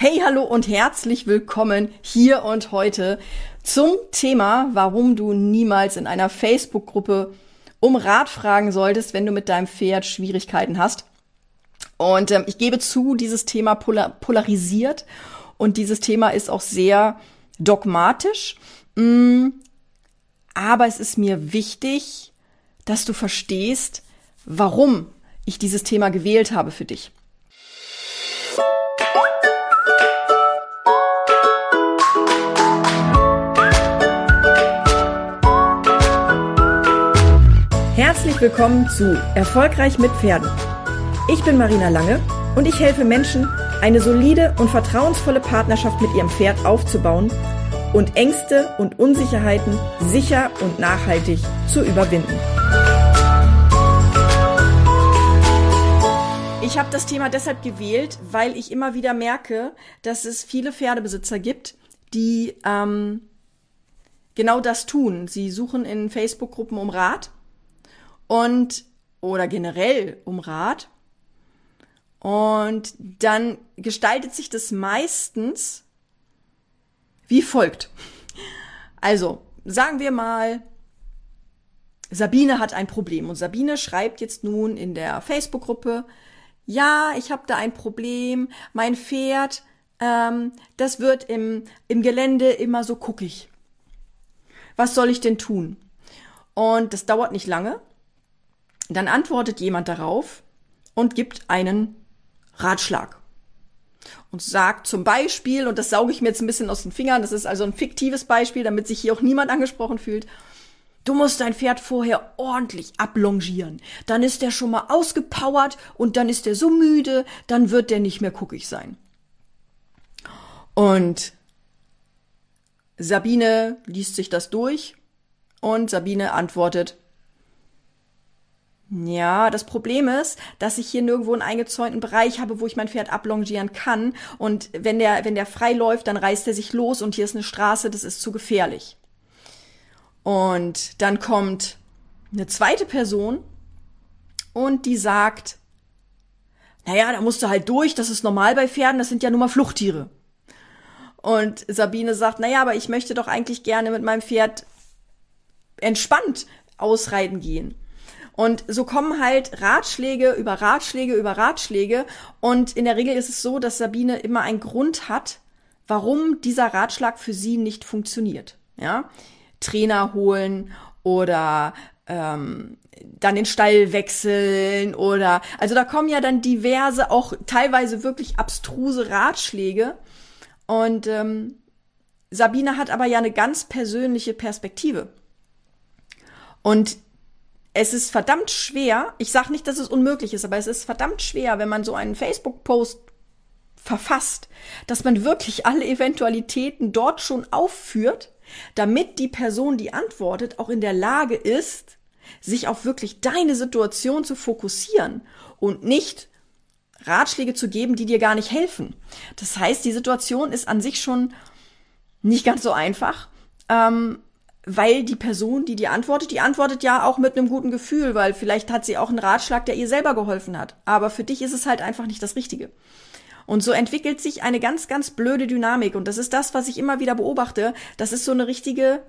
Hey, hallo und herzlich willkommen hier und heute zum Thema, warum du niemals in einer Facebook-Gruppe um Rat fragen solltest, wenn du mit deinem Pferd Schwierigkeiten hast. Und ähm, ich gebe zu, dieses Thema polar polarisiert und dieses Thema ist auch sehr dogmatisch. Mm, aber es ist mir wichtig, dass du verstehst, warum ich dieses Thema gewählt habe für dich. Herzlich willkommen zu Erfolgreich mit Pferden. Ich bin Marina Lange und ich helfe Menschen, eine solide und vertrauensvolle Partnerschaft mit ihrem Pferd aufzubauen und Ängste und Unsicherheiten sicher und nachhaltig zu überwinden. Ich habe das Thema deshalb gewählt, weil ich immer wieder merke, dass es viele Pferdebesitzer gibt, die ähm, genau das tun. Sie suchen in Facebook-Gruppen um Rat und oder generell um Rat. Und dann gestaltet sich das meistens wie folgt. Also, sagen wir mal, Sabine hat ein Problem und Sabine schreibt jetzt nun in der Facebook-Gruppe, ja, ich habe da ein Problem, mein Pferd, ähm, das wird im, im Gelände immer so guckig. Was soll ich denn tun? Und das dauert nicht lange. Dann antwortet jemand darauf und gibt einen Ratschlag. Und sagt zum Beispiel, und das sauge ich mir jetzt ein bisschen aus den Fingern, das ist also ein fiktives Beispiel, damit sich hier auch niemand angesprochen fühlt. Du musst dein Pferd vorher ordentlich ablongieren. Dann ist der schon mal ausgepowert und dann ist er so müde, dann wird der nicht mehr guckig sein. Und Sabine liest sich das durch und Sabine antwortet, ja, das Problem ist, dass ich hier nirgendwo einen eingezäunten Bereich habe, wo ich mein Pferd ablongieren kann. Und wenn der, wenn der frei läuft, dann reißt er sich los und hier ist eine Straße, das ist zu gefährlich. Und dann kommt eine zweite Person und die sagt, naja, da musst du halt durch, das ist normal bei Pferden, das sind ja nun mal Fluchttiere. Und Sabine sagt, naja, aber ich möchte doch eigentlich gerne mit meinem Pferd entspannt ausreiten gehen. Und so kommen halt Ratschläge über Ratschläge über Ratschläge. Und in der Regel ist es so, dass Sabine immer einen Grund hat, warum dieser Ratschlag für sie nicht funktioniert. Ja, Trainer holen oder ähm, dann den Stall wechseln oder also da kommen ja dann diverse, auch teilweise wirklich abstruse Ratschläge. Und ähm, Sabine hat aber ja eine ganz persönliche Perspektive. Und es ist verdammt schwer, ich sage nicht, dass es unmöglich ist, aber es ist verdammt schwer, wenn man so einen Facebook-Post verfasst, dass man wirklich alle Eventualitäten dort schon aufführt, damit die Person, die antwortet, auch in der Lage ist, sich auf wirklich deine Situation zu fokussieren und nicht Ratschläge zu geben, die dir gar nicht helfen. Das heißt, die Situation ist an sich schon nicht ganz so einfach. Ähm, weil die Person, die dir antwortet, die antwortet ja auch mit einem guten Gefühl, weil vielleicht hat sie auch einen Ratschlag, der ihr selber geholfen hat. Aber für dich ist es halt einfach nicht das Richtige. Und so entwickelt sich eine ganz, ganz blöde Dynamik. Und das ist das, was ich immer wieder beobachte. Das ist so eine richtige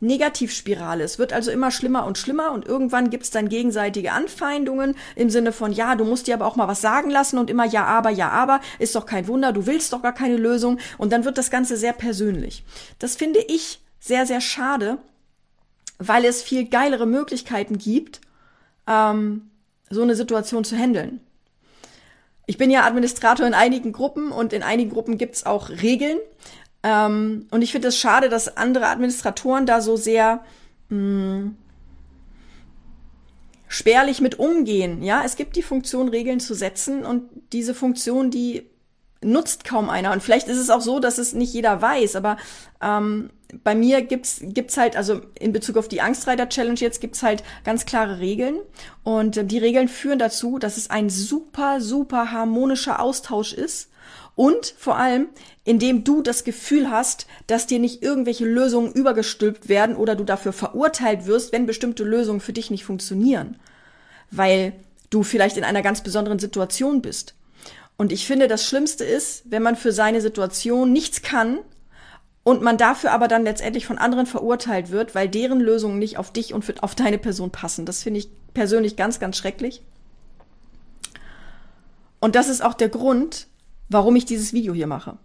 Negativspirale. Es wird also immer schlimmer und schlimmer und irgendwann gibt's dann gegenseitige Anfeindungen im Sinne von, ja, du musst dir aber auch mal was sagen lassen und immer ja, aber, ja, aber, ist doch kein Wunder, du willst doch gar keine Lösung und dann wird das Ganze sehr persönlich. Das finde ich sehr, sehr schade, weil es viel geilere Möglichkeiten gibt, ähm, so eine Situation zu handeln. Ich bin ja Administrator in einigen Gruppen und in einigen Gruppen gibt's auch Regeln. Ähm, und ich finde es schade, dass andere Administratoren da so sehr mh, hm, spärlich mit umgehen. Ja, es gibt die Funktion, Regeln zu setzen und diese Funktion, die nutzt kaum einer. Und vielleicht ist es auch so, dass es nicht jeder weiß, aber ähm, bei mir gibt's gibt's halt, also in Bezug auf die Angstreiter-Challenge jetzt gibt's halt ganz klare Regeln. Und äh, die Regeln führen dazu, dass es ein super, super harmonischer Austausch ist. Und vor allem, indem du das Gefühl hast, dass dir nicht irgendwelche Lösungen übergestülpt werden oder du dafür verurteilt wirst, wenn bestimmte Lösungen für dich nicht funktionieren. Weil du vielleicht in einer ganz besonderen Situation bist. Und ich finde, das Schlimmste ist, wenn man für seine Situation nichts kann und man dafür aber dann letztendlich von anderen verurteilt wird, weil deren Lösungen nicht auf dich und auf deine Person passen. Das finde ich persönlich ganz, ganz schrecklich. Und das ist auch der Grund, warum ich dieses Video hier mache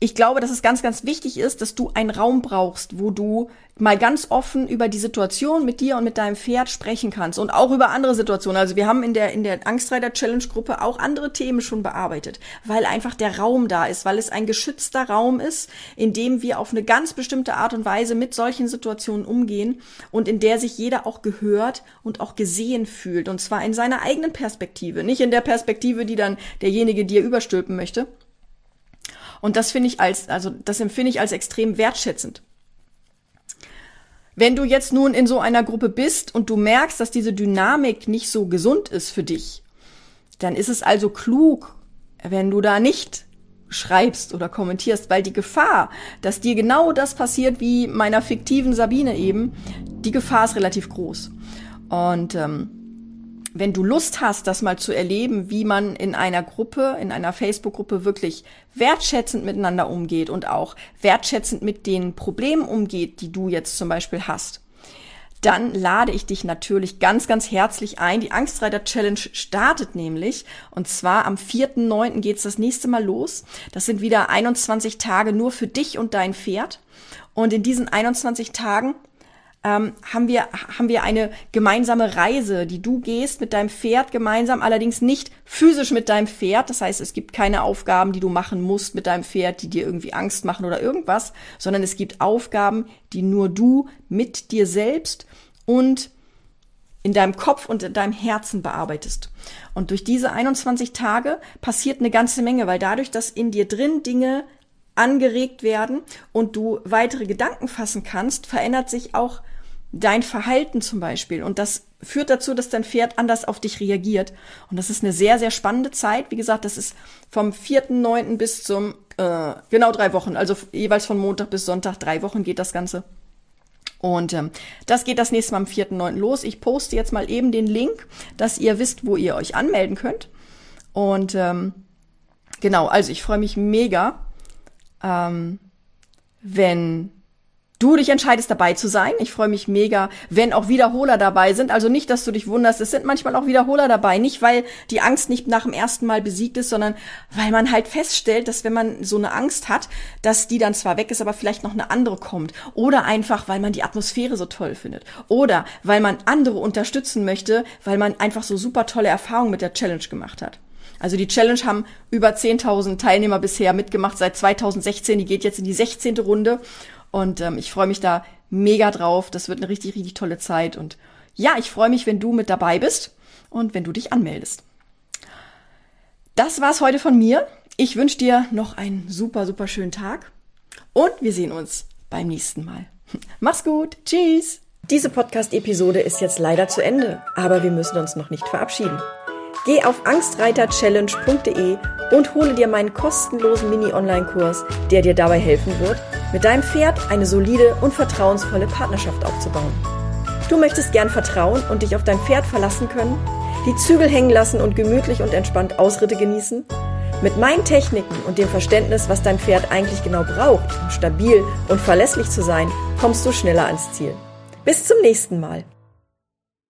ich glaube, dass es ganz, ganz wichtig ist, dass du einen Raum brauchst, wo du mal ganz offen über die Situation mit dir und mit deinem Pferd sprechen kannst und auch über andere Situationen. Also wir haben in der, in der Angstreiter Challenge Gruppe auch andere Themen schon bearbeitet, weil einfach der Raum da ist, weil es ein geschützter Raum ist, in dem wir auf eine ganz bestimmte Art und Weise mit solchen Situationen umgehen und in der sich jeder auch gehört und auch gesehen fühlt. Und zwar in seiner eigenen Perspektive, nicht in der Perspektive, die dann derjenige dir überstülpen möchte und das finde ich als, also das empfinde ich als extrem wertschätzend. Wenn du jetzt nun in so einer Gruppe bist und du merkst, dass diese Dynamik nicht so gesund ist für dich, dann ist es also klug, wenn du da nicht schreibst oder kommentierst, weil die Gefahr, dass dir genau das passiert wie meiner fiktiven Sabine eben, die Gefahr ist relativ groß. Und ähm, wenn du Lust hast, das mal zu erleben, wie man in einer Gruppe, in einer Facebook-Gruppe wirklich wertschätzend miteinander umgeht und auch wertschätzend mit den Problemen umgeht, die du jetzt zum Beispiel hast, dann lade ich dich natürlich ganz, ganz herzlich ein. Die Angstreiter Challenge startet nämlich und zwar am 4.9. geht's das nächste Mal los. Das sind wieder 21 Tage nur für dich und dein Pferd. Und in diesen 21 Tagen ähm, haben wir haben wir eine gemeinsame Reise, die du gehst mit deinem Pferd gemeinsam, allerdings nicht physisch mit deinem Pferd. Das heißt, es gibt keine Aufgaben, die du machen musst mit deinem Pferd, die dir irgendwie Angst machen oder irgendwas, sondern es gibt Aufgaben, die nur du mit dir selbst und in deinem Kopf und in deinem Herzen bearbeitest. Und durch diese 21 Tage passiert eine ganze Menge, weil dadurch, dass in dir drin Dinge angeregt werden und du weitere Gedanken fassen kannst, verändert sich auch dein Verhalten zum Beispiel. Und das führt dazu, dass dein Pferd anders auf dich reagiert. Und das ist eine sehr, sehr spannende Zeit. Wie gesagt, das ist vom 4.9. bis zum, äh, genau drei Wochen. Also jeweils von Montag bis Sonntag, drei Wochen geht das Ganze. Und ähm, das geht das nächste Mal am 4.9. los. Ich poste jetzt mal eben den Link, dass ihr wisst, wo ihr euch anmelden könnt. Und ähm, genau, also ich freue mich mega, ähm, wenn du dich entscheidest, dabei zu sein. Ich freue mich mega, wenn auch Wiederholer dabei sind. Also nicht, dass du dich wunderst, es sind manchmal auch Wiederholer dabei. Nicht, weil die Angst nicht nach dem ersten Mal besiegt ist, sondern weil man halt feststellt, dass wenn man so eine Angst hat, dass die dann zwar weg ist, aber vielleicht noch eine andere kommt. Oder einfach, weil man die Atmosphäre so toll findet. Oder weil man andere unterstützen möchte, weil man einfach so super tolle Erfahrungen mit der Challenge gemacht hat. Also die Challenge haben über 10.000 Teilnehmer bisher mitgemacht seit 2016. Die geht jetzt in die 16. Runde. Und ähm, ich freue mich da mega drauf. Das wird eine richtig, richtig tolle Zeit. Und ja, ich freue mich, wenn du mit dabei bist und wenn du dich anmeldest. Das war's heute von mir. Ich wünsche dir noch einen super, super schönen Tag. Und wir sehen uns beim nächsten Mal. Mach's gut. Tschüss. Diese Podcast-Episode ist jetzt leider zu Ende, aber wir müssen uns noch nicht verabschieden. Geh auf angstreiterchallenge.de und hole dir meinen kostenlosen Mini-Online-Kurs, der dir dabei helfen wird, mit deinem Pferd eine solide und vertrauensvolle Partnerschaft aufzubauen. Du möchtest gern vertrauen und dich auf dein Pferd verlassen können, die Zügel hängen lassen und gemütlich und entspannt Ausritte genießen? Mit meinen Techniken und dem Verständnis, was dein Pferd eigentlich genau braucht, um stabil und verlässlich zu sein, kommst du schneller ans Ziel. Bis zum nächsten Mal.